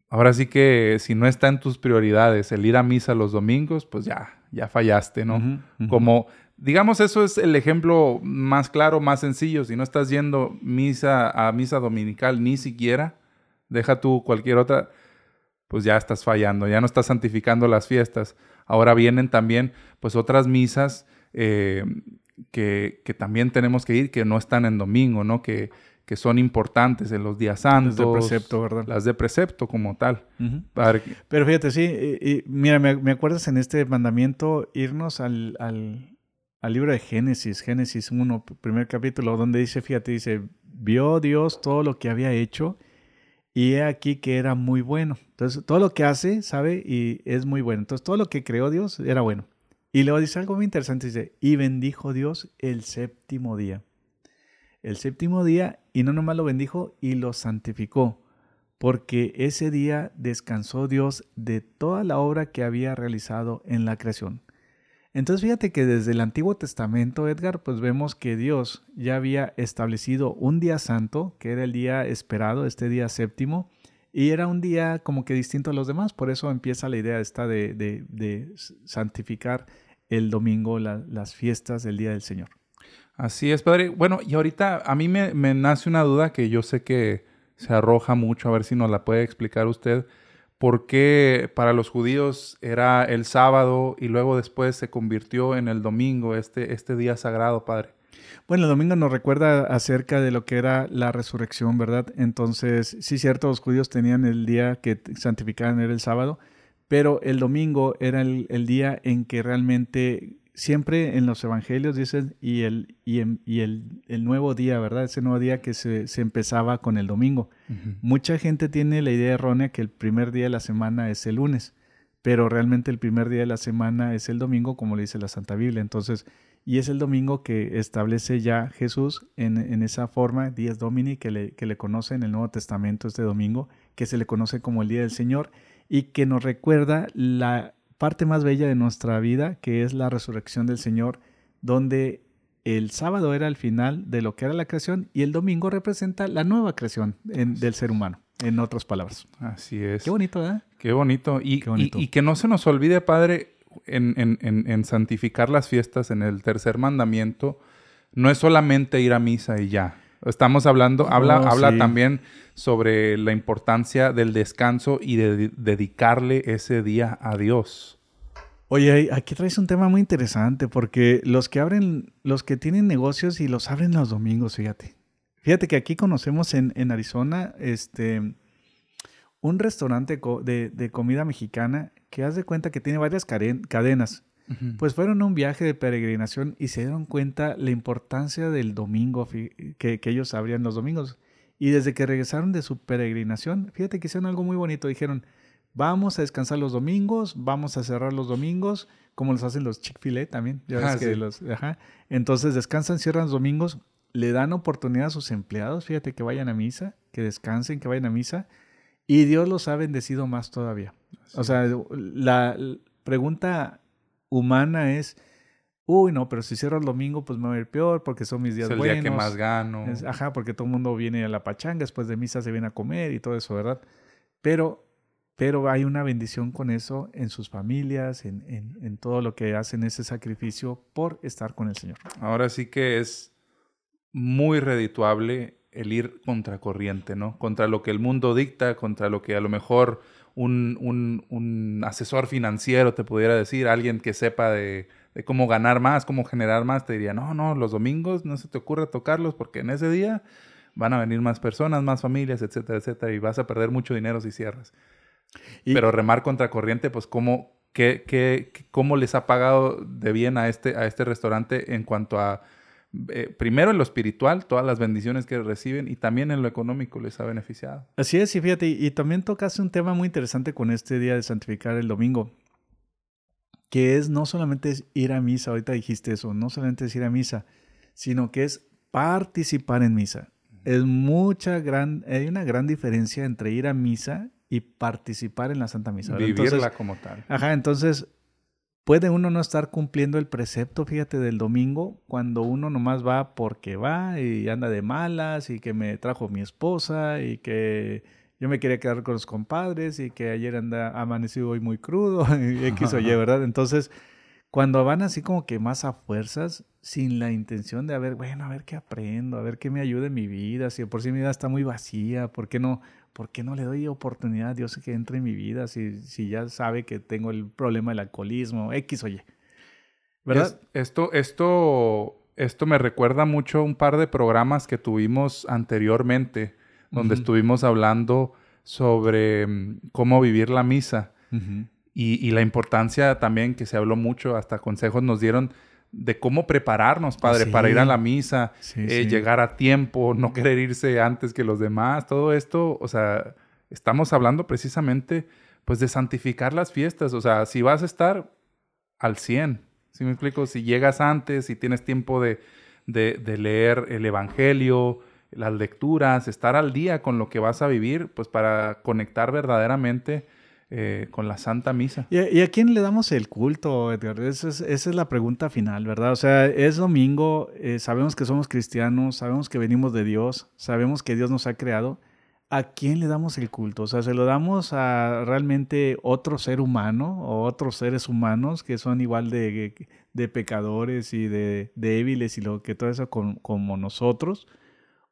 ahora sí que si no está en tus prioridades el ir a misa los domingos, pues ya, ya fallaste, ¿no? Como digamos, eso es el ejemplo más claro, más sencillo. Si no estás yendo misa a misa dominical ni siquiera, deja tú cualquier otra, pues ya estás fallando, ya no estás santificando las fiestas. Ahora vienen también, pues, otras misas eh, que, que, también tenemos que ir, que no están en domingo, ¿no? Que, que son importantes en los días santos. Las de precepto, ¿verdad? Las de precepto como tal. Pero fíjate, sí, y, mira, me, me, acuerdas en este mandamiento irnos al, al, al, libro de Génesis, Génesis 1, primer capítulo, donde dice, fíjate, dice, vio Dios todo lo que había hecho y he aquí que era muy bueno. Entonces, todo lo que hace, sabe, y es muy bueno. Entonces, todo lo que creó Dios era bueno. Y luego dice algo muy interesante, dice, y bendijo Dios el séptimo día el séptimo día y no nomás lo bendijo y lo santificó, porque ese día descansó Dios de toda la obra que había realizado en la creación. Entonces fíjate que desde el Antiguo Testamento, Edgar, pues vemos que Dios ya había establecido un día santo, que era el día esperado, este día séptimo, y era un día como que distinto a los demás, por eso empieza la idea esta de, de, santificar el domingo, las fiestas del Día del Señor. Así es, padre. Bueno, y ahorita a mí me, nace una duda que yo sé que se arroja mucho, a ver si nos la puede explicar usted. ¿Por qué para los judíos era el sábado y luego después se convirtió en el domingo, este, este día sagrado, padre? Bueno, el domingo nos recuerda acerca de lo que era la resurrección, ¿verdad? Entonces, sí, cierto, los judíos tenían el día que santificaban, era el sábado, pero el domingo era el, el día en que realmente siempre en los evangelios dicen y el, y, y el, el, nuevo día, ¿verdad? Ese nuevo día que se, se empezaba con el domingo. Mucha gente tiene la idea errónea que el primer día de la semana es el lunes, pero realmente el primer día de la semana es el domingo, como le dice la Santa Biblia. Entonces, y es el domingo que establece ya Jesús en, en esa forma, Días Domini, que le, que le conoce en el Nuevo Testamento este domingo, que se le conoce como el Día del Señor y que nos recuerda la parte más bella de nuestra vida, que es la resurrección del Señor, donde el sábado era el final de lo que era la creación y el domingo representa la nueva creación del ser humano, en otras palabras. Así es. Qué bonito, ¿eh? Qué bonito. Y, y, que no se nos olvide, Padre, en, en, en, santificar las fiestas, en el tercer mandamiento, no es solamente ir a misa y ya. Estamos hablando, habla, oh, habla también sobre la importancia del descanso y de dedicarle ese día a Dios. Oye, aquí traes un tema muy interesante porque los que abren, los que tienen negocios y los abren los domingos, fíjate. Fíjate que aquí conocemos en, en Arizona este, un restaurante de, de, comida mexicana que haz de cuenta que tiene varias cadenas. Pues fueron a un viaje de peregrinación y se dieron cuenta la importancia del domingo que, que, ellos abrían los domingos. Y desde que regresaron de su peregrinación, fíjate que hicieron algo muy bonito. Dijeron, vamos a descansar los domingos, vamos a cerrar los domingos, como los hacen los Chick-fil-A también. Ah, los, Entonces descansan, cierran los domingos, le dan oportunidad a sus empleados, fíjate que vayan a misa, que descansen, que vayan a misa. Y Dios los ha bendecido más todavía. O sea, la pregunta humana es, uy, no, pero si cierro el domingo, pues me va a ir peor porque son mis días es el buenos. día que más gano. ajá, porque todo el mundo viene a la pachanga, después de misa se viene a comer y todo eso, ¿verdad? Pero, pero hay una bendición con eso en sus familias, en, en, en todo lo que hacen ese sacrificio por estar con el Señor. Ahora sí que es muy redituable el ir contracorriente, ¿no? Contra lo que el mundo dicta, contra lo que a lo mejor un, un, asesor financiero te pudiera decir, alguien que sepa de, cómo ganar más, cómo generar más, te diría, no, no, los domingos no se te ocurre tocarlos porque en ese día van a venir más personas, más familias, etcétera, etcétera, y vas a perder mucho dinero si cierras. Pero remar contra corriente, pues cómo, qué, qué, cómo les ha pagado de bien a este, a este restaurante en cuanto a eh, primero en lo espiritual, todas las bendiciones que reciben y también en lo económico les ha beneficiado. Así es, y fíjate, y, también tocaste un tema muy interesante con este día de santificar el domingo, que es no solamente ir a misa, ahorita dijiste eso, no solamente es ir a misa, sino que es participar en misa. Es mucha gran, hay una gran diferencia entre ir a misa y participar en la Santa Misa. Vivirla como tal. Ajá, entonces puede uno no estar cumpliendo el precepto, fíjate, del domingo, cuando uno nomás va porque va y anda de malas y que me trajo mi esposa y que yo me quería quedar con los compadres y que ayer anda amanecido hoy muy crudo (laughs) y X o Y, (laughs) ¿verdad? Entonces, cuando van así como que más a fuerzas, sin la intención de, a ver, bueno, a ver qué aprendo, a ver qué me ayuda en mi vida, si por sí mi vida está muy vacía, ¿por qué no, por qué no le doy oportunidad a Dios que entre en mi vida si, si ya sabe que tengo el problema del alcoholismo, X o Y? ¿Verdad? Es- esto, esto, esto me recuerda mucho a un par de programas que tuvimos anteriormente, donde estuvimos hablando sobre mm, cómo vivir la misa y la importancia también que se habló mucho, hasta consejos nos dieron de cómo prepararnos, Padre, Sí. para ir a la misa, Sí, eh, sí. llegar a tiempo, no querer irse antes que los demás, todo esto, o sea, estamos hablando precisamente pues de santificar las fiestas, o sea, si vas a estar al 100, ¿sí me explico? Si llegas antes, si tienes tiempo de, de- de leer el Evangelio, las lecturas, estar al día con lo que vas a vivir, pues para conectar verdaderamente eh, con la Santa Misa. ¿Y a, y a quién le damos el culto, Edgar? Esa es, esa es la pregunta final, ¿verdad? O sea, es domingo, eh, sabemos que somos cristianos, sabemos que venimos de Dios, sabemos que Dios nos ha creado. ¿A quién le damos el culto? O sea, ¿se lo damos a realmente otro ser humano o otros seres humanos que son igual de, de pecadores y de débiles y lo que todo eso con- como nosotros?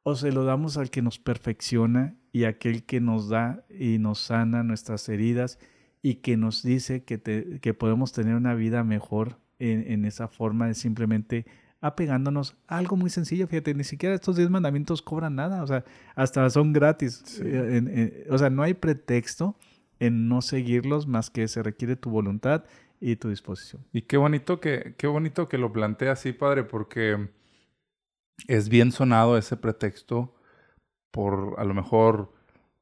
¿O se lo damos al que nos perfecciona y aquel que nos da y nos sana nuestras heridas y que nos dice que, te- que podemos tener una vida mejor en, en esa forma de simplemente apegándonos a algo muy sencillo? Fíjate, ni siquiera estos 10 mandamientos cobran nada, o sea, hasta son gratis. Sí. Eh, en- en- o sea, no hay pretexto en no seguirlos más que se requiere tu voluntad y tu disposición. Y qué bonito que, qué bonito que lo plantea así, padre, porque es bien sonado ese pretexto por a lo mejor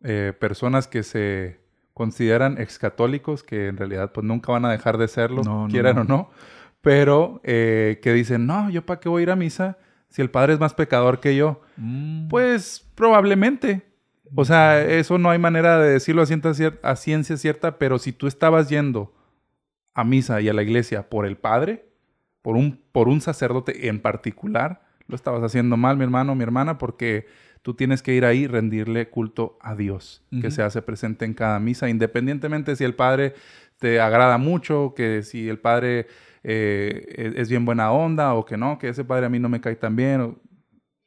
eh, personas que se consideran excatólicos, que en realidad pues nunca van a dejar de serlo, No, quieran no. o no, pero eh, que dicen, no, yo para qué voy a ir a misa si el padre es más pecador que yo. Mm. Pues probablemente. O sea, eso no hay manera de decirlo a ciencia, cier- a ciencia cierta, pero si tú estabas yendo a misa y a la iglesia por el padre, por un, por un sacerdote en particular, lo estabas haciendo mal, mi hermano, mi hermana, porque tú tienes que ir ahí y rendirle culto a Dios, que se hace presente en cada misa, independientemente si el padre te agrada mucho, que si el padre eh, es, es bien buena onda o que no, que ese padre a mí no me cae tan bien. o-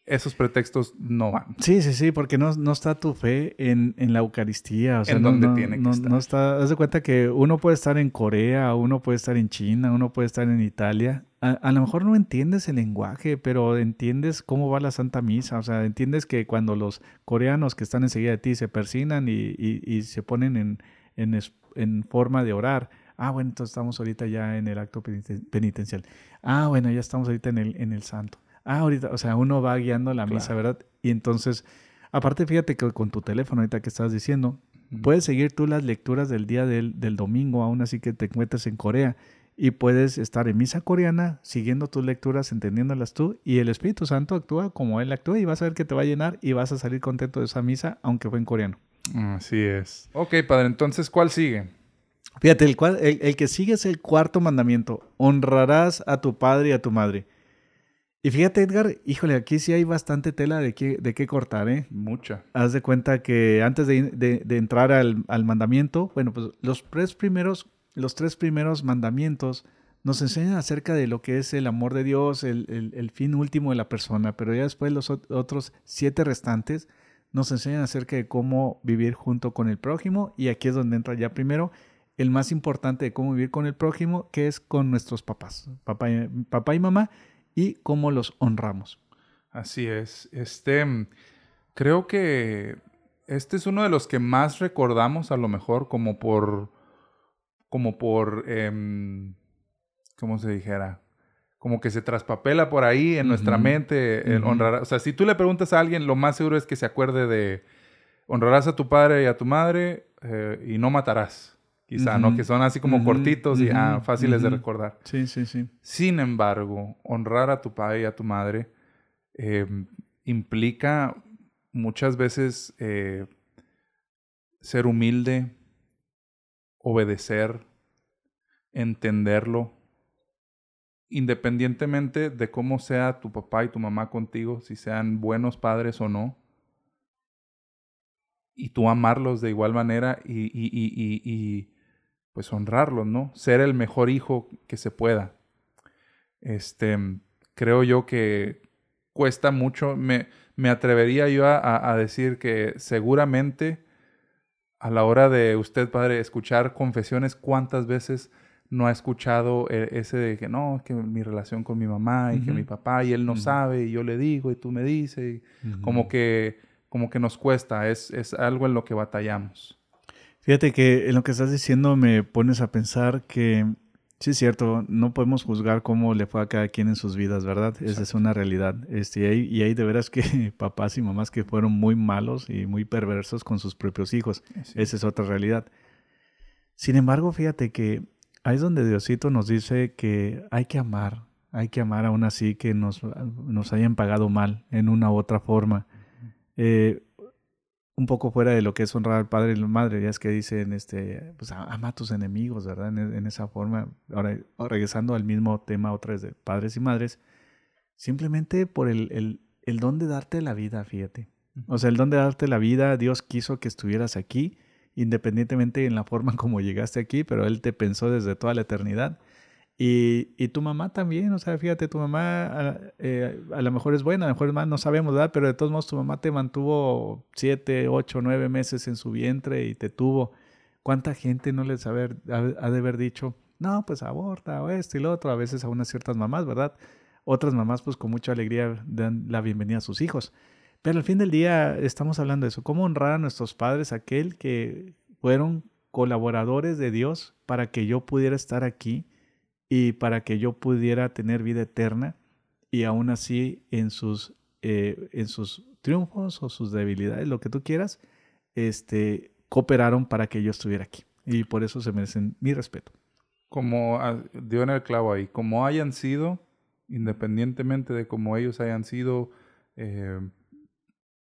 esos pretextos no van. Sí, sí, sí, porque no, no está tu fe en, en la Eucaristía. O sea, En no, donde no- tiene que no- estar. no está. Haz de cuenta que uno puede estar en Corea, uno puede estar en China, uno puede estar en Italia. A, a lo mejor no entiendes el lenguaje, pero entiendes cómo va la Santa Misa. O sea, entiendes que cuando los coreanos que están enseguida de ti se persinan y, y- y se ponen en, en, es- en forma de orar. Ah, bueno, entonces estamos ahorita ya en el acto peniten- penitencial. Ah, bueno, ya estamos ahorita en el, en el santo. Ah, ahorita, o sea, uno va guiando la misa, Claro. ¿verdad? Y entonces, aparte, fíjate que con tu teléfono, ahorita que estás diciendo, puedes seguir tú las lecturas del día del, del domingo, aún así que te encuentres en Corea. Y puedes estar en misa coreana, siguiendo tus lecturas, entendiéndolas tú, y el Espíritu Santo actúa como Él actúa, y vas a ver que te va a llenar y vas a salir contento de esa misa, aunque fue en coreano. Así es. Ok, padre, entonces, ¿cuál sigue? Fíjate, el, cual- el, el que sigue es el cuarto mandamiento. Honrarás a tu padre y a tu madre. Y fíjate, Edgar, híjole, aquí sí hay bastante tela de qué, de qué cortar, ¿eh? Mucha. Haz de cuenta que antes de, de- de entrar al, al mandamiento, bueno, pues los tres primeros, los tres primeros mandamientos nos enseñan acerca de lo que es el amor de Dios, el, el- el fin último de la persona, pero ya después los ot- otros siete restantes nos enseñan acerca de cómo vivir junto con el prójimo y aquí es donde entra ya primero el más importante de cómo vivir con el prójimo, que es con nuestros papás, papá y, papá y mamá, y cómo los honramos. Así es. Este, creo que este es uno de los que más recordamos, a lo mejor, como por, como por, em, ¿cómo se dijera? Como que se traspapela por ahí en nuestra mente el honrar. O sea, si tú le preguntas a alguien, lo más seguro es que se acuerde de honrarás a tu padre y a tu madre eh, y no matarás. Quizá, ¿no? Que son así como cortitos y ah, fáciles de recordar. Sí, sí, sí. Sin embargo, honrar a tu padre y a tu madre eh, implica muchas veces eh, ser humilde, obedecer, entenderlo, independientemente de cómo sea tu papá y tu mamá contigo, si sean buenos padres o no. Y tú amarlos de igual manera y, pues honrarlos, ¿no? Ser el mejor hijo que se pueda. este, creo yo que cuesta mucho. Me, me atrevería yo a, decir que seguramente a la hora de usted, padre, escuchar confesiones, ¿cuántas veces no ha escuchado eh, ese de que no, que mi relación con mi mamá y que mi papá y él no sabe y yo le digo y tú me dices? como que como que nos cuesta, es, es algo en lo que batallamos. Fíjate que en lo que estás diciendo me pones a pensar que sí es cierto, no podemos juzgar cómo le fue a cada quien en sus vidas, ¿verdad? Esa es una realidad. Este, y, hay, y hay de veras que (laughs) papás y mamás que fueron muy malos y muy perversos con sus propios hijos. Sí. Esa es otra realidad. Sin embargo, fíjate que ahí es donde Diosito nos dice que hay que amar, hay que amar aún así que nos, nos hayan pagado mal en una u otra forma. Eh, un poco fuera de lo que es honrar al padre y la madre, ya es que dicen, este, pues ama a tus enemigos, ¿verdad? En, en esa forma. Ahora, regresando al mismo tema otra vez de padres y madres, simplemente por el, el, el don de darte la vida, fíjate. O sea, el don de darte la vida, Dios quiso que estuvieras aquí, independientemente en la forma (laughs) como llegaste aquí, pero Él te pensó desde toda la eternidad. Y, tu mamá también, o sea, fíjate, tu mamá a, eh, lo mejor es buena, a lo mejor es mal, no sabemos, ¿verdad? Pero de todos modos tu mamá te mantuvo siete, ocho, nueve meses en su vientre y te tuvo. ¿Cuánta gente no les haber, ha, ha de haber dicho, no, pues aborta o esto y lo otro? A veces a unas ciertas mamás, ¿verdad? Otras mamás pues con mucha alegría dan la bienvenida a sus hijos. Pero al fin del día estamos hablando de eso, cómo honrar a nuestros padres, aquel que fueron colaboradores de Dios para que yo pudiera estar aquí y para que yo pudiera tener vida eterna y aún así en sus, eh, en sus triunfos o sus debilidades, lo que tú quieras, este, cooperaron para que yo estuviera aquí. Y por eso se merecen mi respeto. Como ah, dio en el clavo ahí, como hayan sido, independientemente de cómo ellos hayan sido, eh,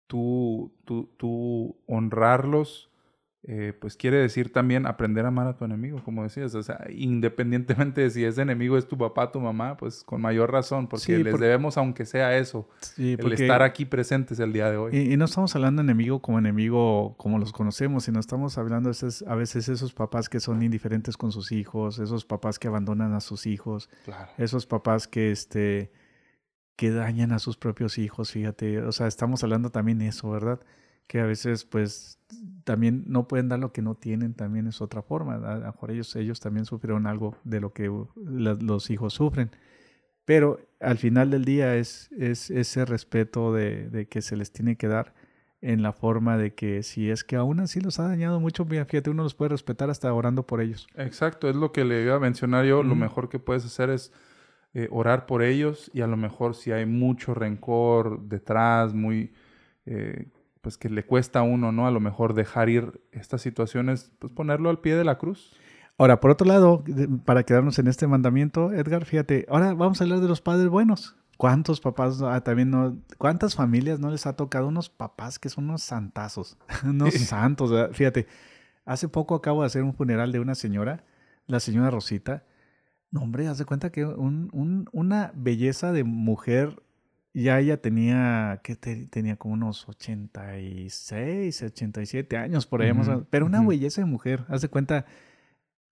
tú, tú, tú honrarlos, eh, pues quiere decir también aprender a amar a tu enemigo, como decías. O sea, independientemente de si ese enemigo es tu papá, tu mamá, pues con mayor razón, porque Sí, les debemos, aunque sea eso, Sí, el estar aquí presentes el día de hoy. Y, y no estamos hablando de enemigo como enemigo como los conocemos, sino estamos hablando a veces esos papás que son indiferentes con sus hijos, esos papás que abandonan a sus hijos, Claro. esos papás que este que dañan a sus propios hijos, fíjate, o sea, estamos hablando también de eso, ¿verdad? Que a veces pues también no pueden dar lo que no tienen, también es otra forma, a lo mejor ellos ellos también sufrieron algo de lo que los hijos sufren. Pero al final del día es, es ese respeto de, de que se les tiene que dar en la forma de que si es que aún así los ha dañado mucho, fíjate, uno los puede respetar hasta orando por ellos. Exacto, es lo que le iba a mencionar yo. Lo mejor que puedes hacer es eh, orar por ellos y a lo mejor si hay mucho rencor detrás, muy, eh, pues que le cuesta a uno, ¿no? A lo mejor dejar ir estas situaciones, pues ponerlo al pie de la cruz. Ahora, por otro lado, para quedarnos en este mandamiento, Edgar, fíjate, ahora vamos a hablar de los padres buenos. ¿Cuántos papás ah, también no, cuántas familias no les ha tocado unos papás que son unos santazos, (laughs) unos santos? ¿verdad? Fíjate, hace poco acabo de hacer un funeral de una señora, la señora Rosita. No, hombre, haz de cuenta que un- un- una belleza de mujer, ya ella tenía, que tenía como unos 86, 87 años por ahí, más o menos, pero una belleza de mujer, haz de cuenta,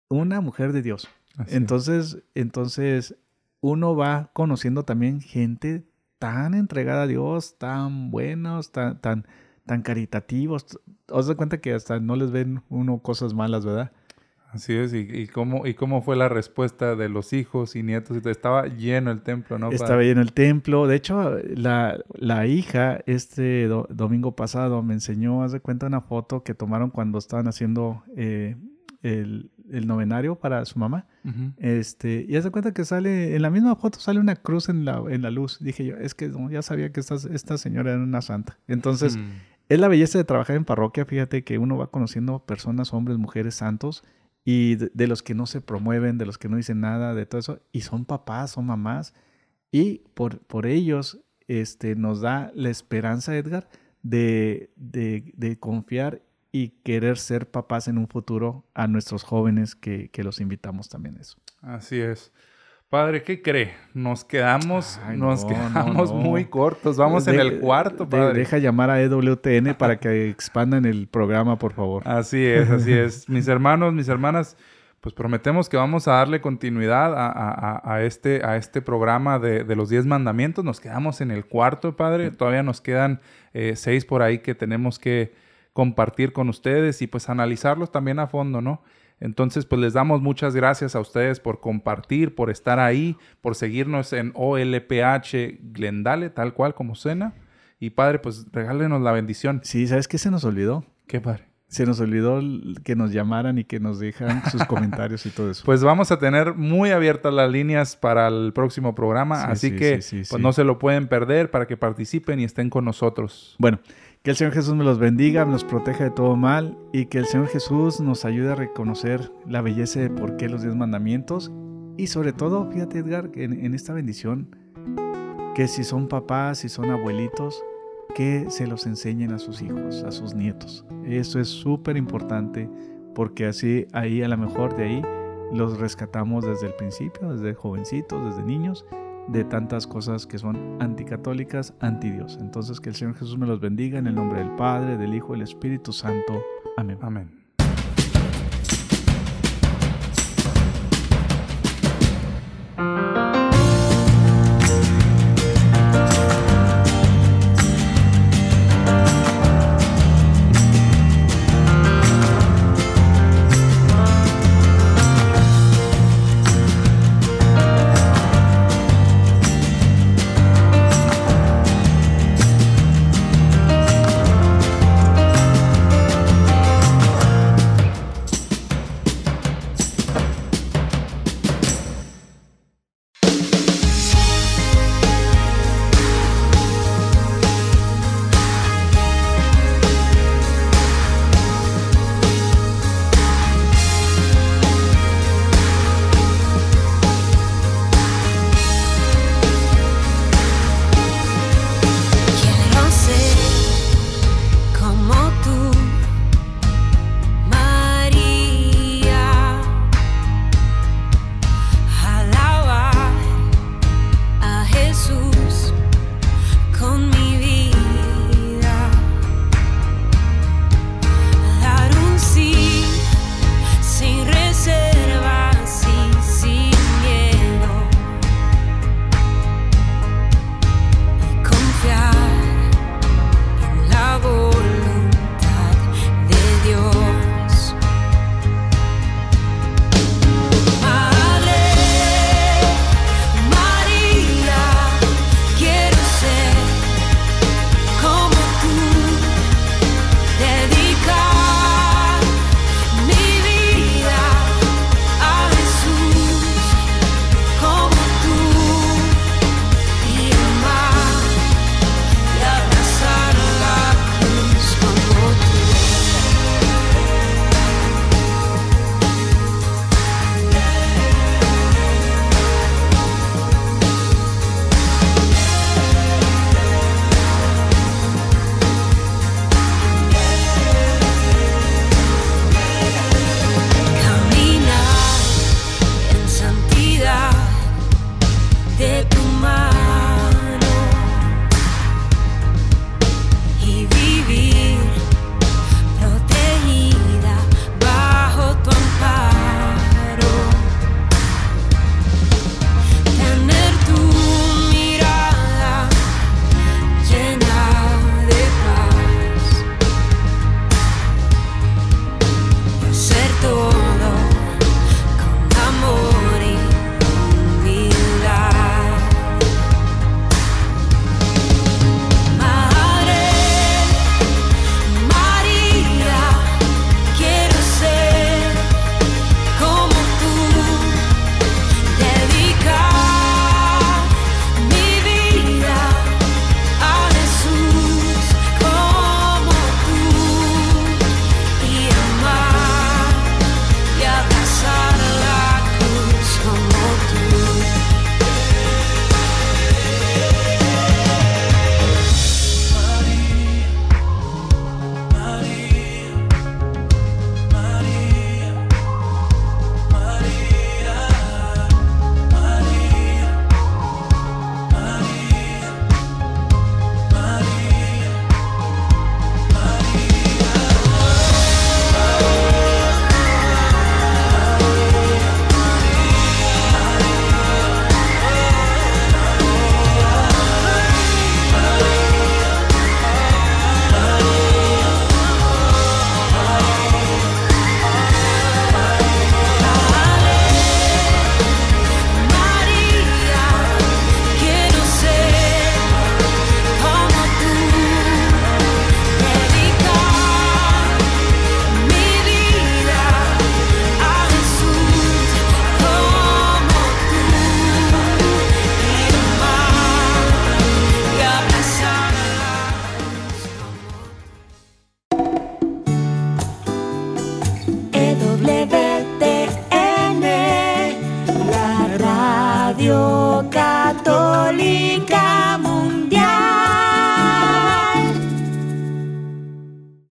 una mujer de Dios. Así es. Entonces, entonces uno va conociendo también gente tan entregada a Dios, tan buenos, tan, tan, tan caritativos. Os da cuenta que hasta no les ven uno cosas malas, ¿verdad? Así es, y, y cómo, y cómo fue la respuesta de los hijos y nietos. Estaba lleno el templo, ¿no? Estaba en el templo. De hecho, la, la hija este do- domingo pasado me enseñó, haz de cuenta, una foto que tomaron cuando estaban haciendo eh, el, el novenario para su mamá. Este, y haz de cuenta que sale, en la misma foto sale una cruz en la, en la luz. Dije yo, es que no, ya sabía que esta, esta señora era una santa. Entonces, Mm. es la belleza de trabajar en parroquia. Fíjate que uno va conociendo personas, hombres, mujeres santos, y de, los que no se promueven, de los que no dicen nada, de todo eso, y son papás, son mamás, y por, por ellos este, nos da la esperanza, Edgar, de, de, de confiar y querer ser papás en un futuro a nuestros jóvenes que, que los invitamos también a eso. Así es. Padre, ¿qué cree? Nos quedamos, Ay, nos no, quedamos no, no. muy cortos. Vamos en De- el cuarto, de- padre. deja llamar a EWTN para que expandan el programa, por favor. Así es, así es. (laughs) Mis hermanos, mis hermanas, pues prometemos que vamos a darle continuidad a, a- a este, a este programa de, de los 10 mandamientos. Nos quedamos en el cuarto, Padre. Todavía nos quedan eh, seis por ahí que tenemos que compartir con ustedes y pues analizarlos también a fondo, ¿no? Entonces, pues les damos muchas gracias a ustedes por compartir, por estar ahí, por seguirnos en OLPH Glendale, tal cual como cena. Y Padre, pues regálenos la bendición. Sí, ¿sabes qué se nos olvidó? ¿Qué Padre? Se nos olvidó que nos llamaran y que nos dejaran sus (laughs) comentarios y todo eso. Pues vamos a tener muy abiertas las líneas para el próximo programa, Sí, así sí, que sí, pues no se lo pueden perder para que participen y estén con nosotros. Bueno, que el Señor Jesús me los bendiga, nos proteja de todo mal y que el Señor Jesús nos ayude a reconocer la belleza de por qué los diez mandamientos y sobre todo, fíjate Edgar, en, en esta bendición, que si son papás, si son abuelitos, que se los enseñen a sus hijos, a sus nietos. Eso es súper importante porque así ahí a lo mejor de ahí los rescatamos desde el principio, desde jovencitos, desde niños de tantas cosas que son anticatólicas, anti Dios. Entonces que el Señor Jesús me los bendiga en el nombre del Padre, del Hijo del Espíritu Santo. Amén. Amén.